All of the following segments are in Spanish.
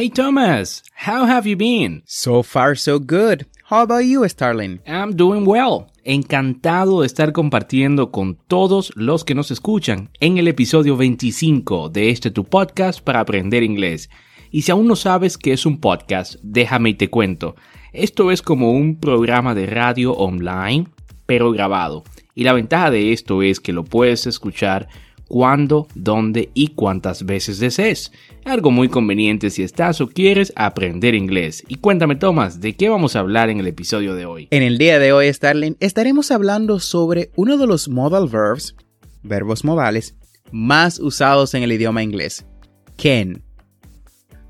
Hey Thomas, how have you been? So far so good. How about you, Starling? I'm doing well. Encantado de estar compartiendo con todos los que nos escuchan en el episodio 25 de este tu podcast para aprender inglés. Y si aún no sabes qué es un podcast, déjame y te cuento. Esto es como un programa de radio online, pero grabado. Y la ventaja de esto es que lo puedes escuchar cuándo, dónde y cuántas veces desees. Algo muy conveniente si estás o quieres aprender inglés. Y cuéntame, Tomás, ¿de qué vamos a hablar en el episodio de hoy? En el día de hoy, Starling, estaremos hablando sobre uno de los modal verbs, verbos modales, más usados en el idioma inglés, can.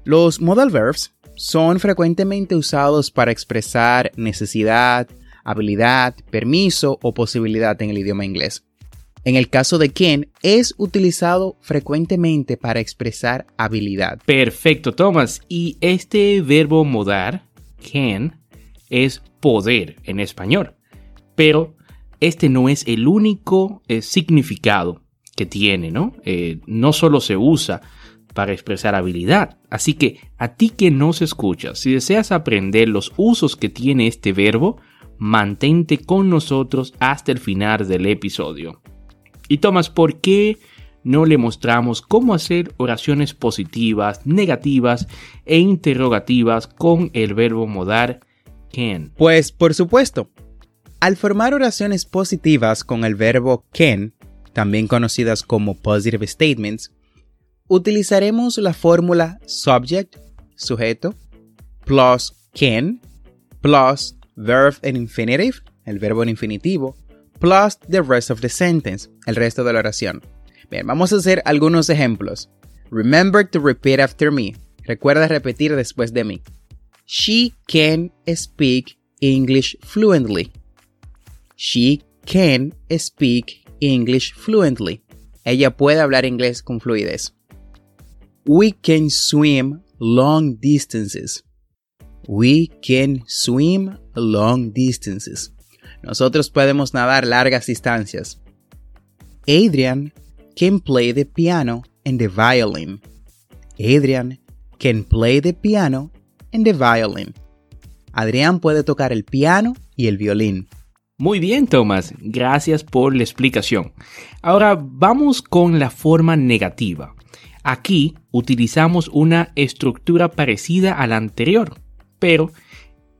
Los modal verbs son frecuentemente usados para expresar necesidad, habilidad, permiso o posibilidad en el idioma inglés. En el caso de can, es utilizado frecuentemente para expresar habilidad. Perfecto, Thomas. Y este verbo modar, can, es poder en español. Pero este no es el único eh, significado que tiene, ¿no? Eh, no solo se usa para expresar habilidad. Así que a ti que nos escuchas, si deseas aprender los usos que tiene este verbo, mantente con nosotros hasta el final del episodio. Y Tomás, ¿por qué no le mostramos cómo hacer oraciones positivas, negativas e interrogativas con el verbo modar can? Pues por supuesto. Al formar oraciones positivas con el verbo can, también conocidas como positive statements, utilizaremos la fórmula subject, sujeto, plus can, plus verb en infinitive, el verbo en infinitivo, plus the rest of the sentence, el resto de la oración. Bien, vamos a hacer algunos ejemplos. Remember to repeat after me. Recuerda repetir después de mí. She can speak English fluently. She can speak English fluently. Ella puede hablar inglés con fluidez. We can swim long distances. We can swim long distances. Nosotros podemos nadar largas distancias. Adrian can play the piano and the violin. Adrian can play the piano and the violin. Adrián puede tocar el piano y el violín. Muy bien, Thomas. Gracias por la explicación. Ahora vamos con la forma negativa. Aquí utilizamos una estructura parecida a la anterior, pero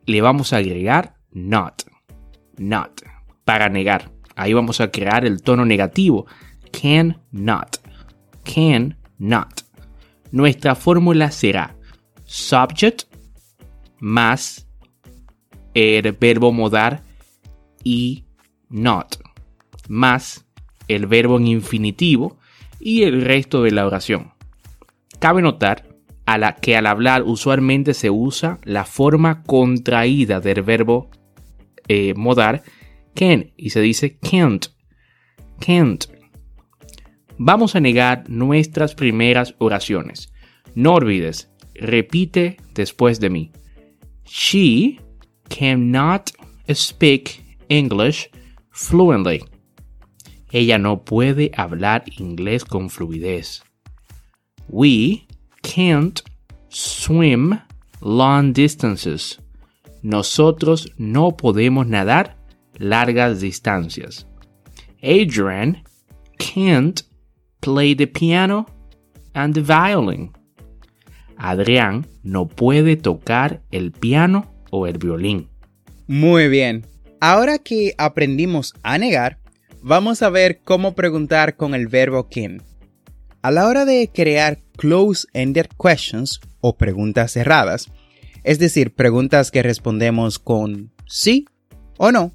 le vamos a agregar not not, para negar. Ahí vamos a crear el tono negativo. Can not. Can not. Nuestra fórmula será subject más el verbo modar y not más el verbo en infinitivo y el resto de la oración. Cabe notar a la que al hablar usualmente se usa la forma contraída del verbo eh, modar can y se dice can't. Can't. Vamos a negar nuestras primeras oraciones. No olvides, repite después de mí. She cannot speak English fluently. Ella no puede hablar inglés con fluidez. We can't swim long distances. Nosotros no podemos nadar largas distancias. Adrian can't play the piano and the violin. Adrián no puede tocar el piano o el violín. Muy bien. Ahora que aprendimos a negar, vamos a ver cómo preguntar con el verbo can. A la hora de crear close-ended questions o preguntas cerradas, es decir, preguntas que respondemos con sí o no,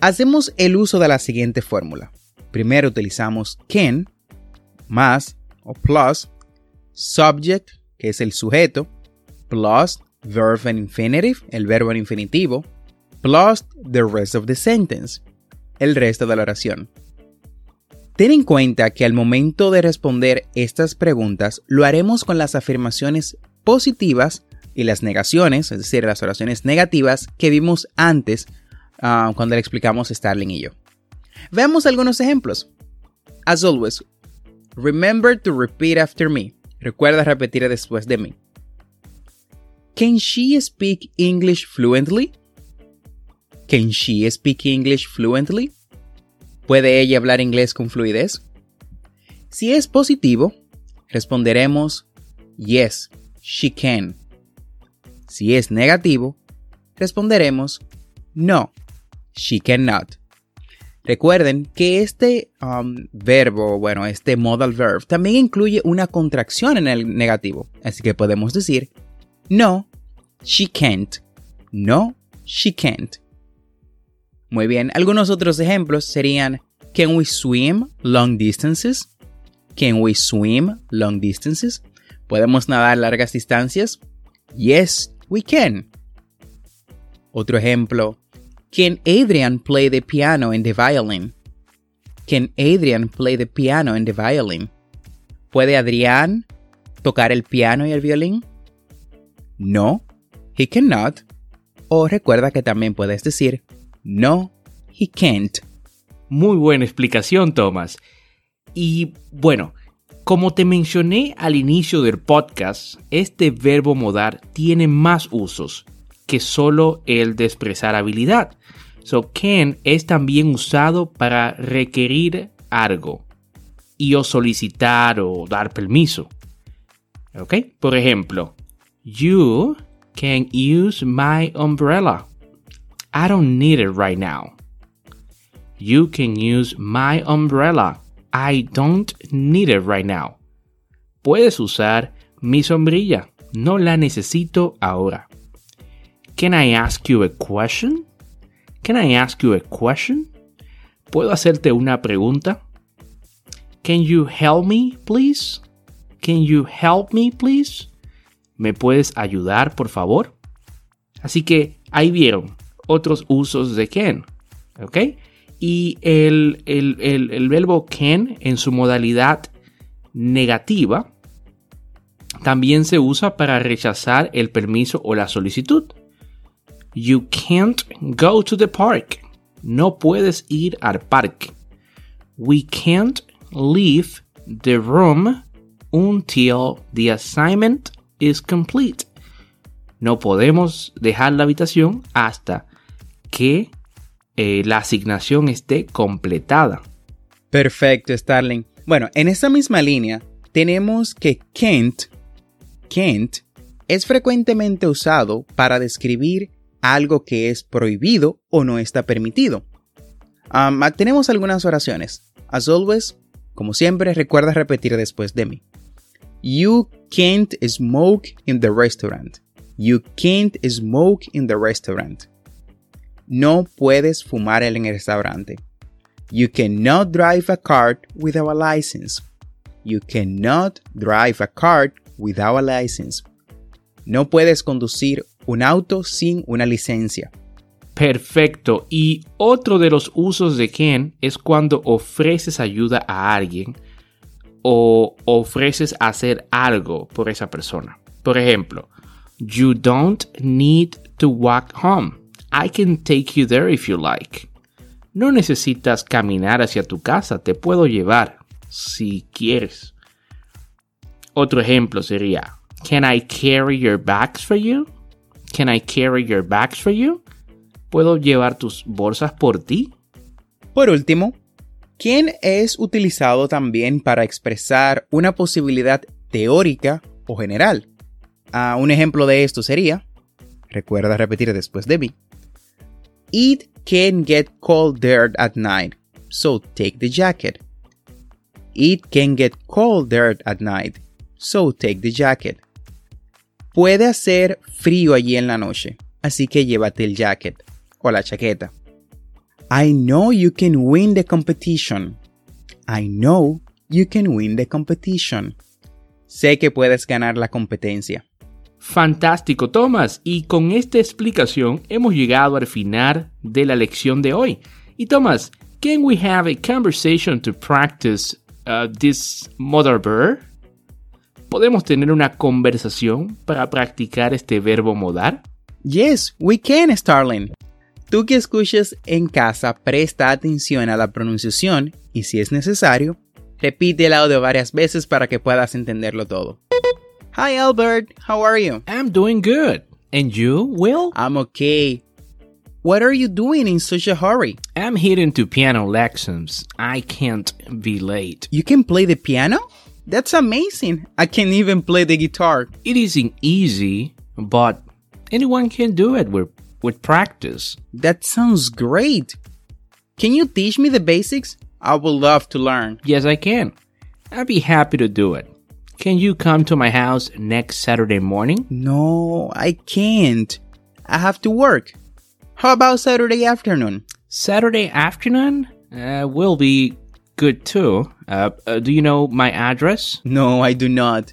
hacemos el uso de la siguiente fórmula. Primero utilizamos can más o plus subject, que es el sujeto, plus verb en infinitive, el verbo en infinitivo, plus the rest of the sentence, el resto de la oración. Ten en cuenta que al momento de responder estas preguntas lo haremos con las afirmaciones positivas y las negaciones, es decir, las oraciones negativas que vimos antes ah, cuando le explicamos Starling y yo. Veamos algunos ejemplos. As always, remember to repeat after me. Recuerda repetir después de mí. Can she speak English fluently? Can she speak English fluently? ¿Puede ella hablar inglés con fluidez? Si es positivo, responderemos Yes, she can. Si es negativo, responderemos No, she cannot. Recuerden que este um, verbo, bueno, este modal verb, también incluye una contracción en el negativo. Así que podemos decir No, she can't. No, she can't. Muy bien, algunos otros ejemplos serían Can we swim long distances? Can we swim long distances? ¿Podemos nadar largas distancias? Yes, we can. Otro ejemplo. Can Adrian play the piano and the violin? Can Adrian play the piano and the violin? ¿Puede Adrián tocar el piano y el violín? No, he cannot. O recuerda que también puedes decir no, he can't. Muy buena explicación, Thomas. Y bueno, como te mencioné al inicio del podcast, este verbo modar tiene más usos que solo el de expresar habilidad. So can es también usado para requerir algo y o solicitar o dar permiso. ¿Ok? Por ejemplo, you can use my umbrella. I don't need it right now. You can use my umbrella. I don't need it right now. Puedes usar mi sombrilla. No la necesito ahora. Can I ask you a question? Can I ask you a question? ¿Puedo hacerte una pregunta? Can you help me, please? Can you help me, please? ¿Me puedes ayudar, por favor? Así que ahí vieron otros usos de can. ¿Ok? Y el, el, verbo can en su modalidad negativa también se usa para rechazar el permiso o la solicitud. You can't go to the park. No puedes ir al parque. We can't leave the room until the assignment is complete. No podemos dejar la habitación hasta que eh, la asignación esté completada. Perfecto, Starling. Bueno, en esa misma línea tenemos que can't, can't es frecuentemente usado para describir algo que es prohibido o no está permitido. Um, tenemos algunas oraciones. As always, como siempre, recuerda repetir después de mí. You can't smoke in the restaurant. You can't smoke in the restaurant. No puedes fumar en el restaurante. You cannot drive a car without a license. You cannot drive a car without a license. No puedes conducir un auto sin una licencia. Perfecto. Y otro de los usos de can es cuando ofreces ayuda a alguien o ofreces hacer algo por esa persona. Por ejemplo, you don't need to walk home. I can take you there if you like. No necesitas caminar hacia tu casa, te puedo llevar si quieres. Otro ejemplo sería, Can I carry your bags for you? Can I carry your bags for you? ¿Puedo llevar tus bolsas por ti? Por último, ¿quién es utilizado también para expresar una posibilidad teórica o general? Ah, un ejemplo de esto sería, recuerda repetir después de mí, It can get cold there at night, so take the jacket. It can get cold there at night, so take the jacket. Puede hacer frío allí en la noche, así que llévate el jacket o la chaqueta. I know you can win the competition. I know you can win the competition. Sé que puedes ganar la competencia. Fantástico, Thomas. Y con esta explicación hemos llegado al final de la lección de hoy. Y Thomas, can we have a conversation to practice uh, this mother verb? ¿Podemos tener una conversación para practicar este verbo modar? Yes, we can, Starling. Tú que escuches en casa, presta atención a la pronunciación y si es necesario, repite el audio varias veces para que puedas entenderlo todo. Hi Albert, how are you? I'm doing good. And you, Will? I'm okay. What are you doing in such a hurry? I'm heading to piano lessons. I can't be late. You can play the piano? That's amazing. I can even play the guitar. It isn't easy, but anyone can do it with, with practice. That sounds great. Can you teach me the basics? I would love to learn. Yes, I can. I'd be happy to do it. Can you come to my house next Saturday morning? No, I can't. I have to work. How about Saturday afternoon? Saturday afternoon uh, will be good too. Uh, uh, do you know my address? No, I do not.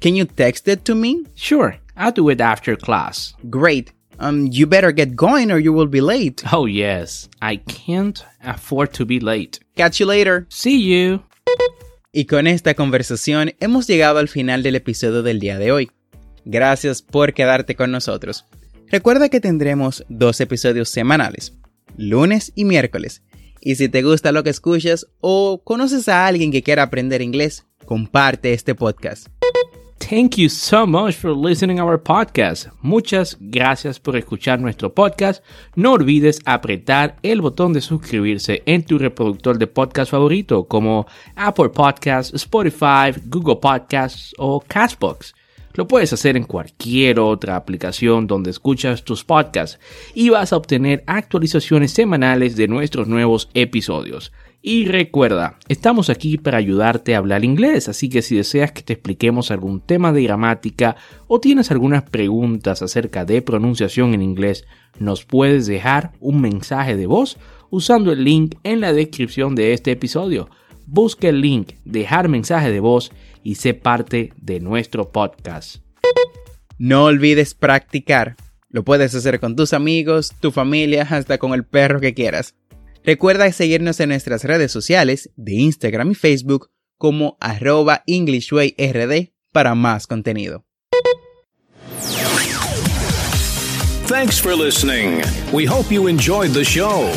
Can you text it to me? Sure, I'll do it after class. Great. Um, you better get going or you will be late. Oh, yes, I can't afford to be late. Catch you later. See you. Y con esta conversación hemos llegado al final del episodio del día de hoy. Gracias por quedarte con nosotros. Recuerda que tendremos dos episodios semanales, lunes y miércoles. Y si te gusta lo que escuchas o conoces a alguien que quiera aprender inglés, comparte este podcast. Thank you so much for listening our podcast. Muchas gracias por escuchar nuestro podcast. No olvides apretar el botón de suscribirse en tu reproductor de podcast favorito como Apple Podcasts, Spotify, Google Podcasts o Castbox. Lo puedes hacer en cualquier otra aplicación donde escuchas tus podcasts y vas a obtener actualizaciones semanales de nuestros nuevos episodios. Y recuerda, estamos aquí para ayudarte a hablar inglés, así que si deseas que te expliquemos algún tema de gramática o tienes algunas preguntas acerca de pronunciación en inglés, nos puedes dejar un mensaje de voz usando el link en la descripción de este episodio. Busca el link, dejar mensaje de voz y sé parte de nuestro podcast. No olvides practicar. Lo puedes hacer con tus amigos, tu familia, hasta con el perro que quieras. Recuerda seguirnos en nuestras redes sociales de Instagram y Facebook como arroba EnglishWayRD para más contenido. Thanks for listening. We hope you enjoyed the show.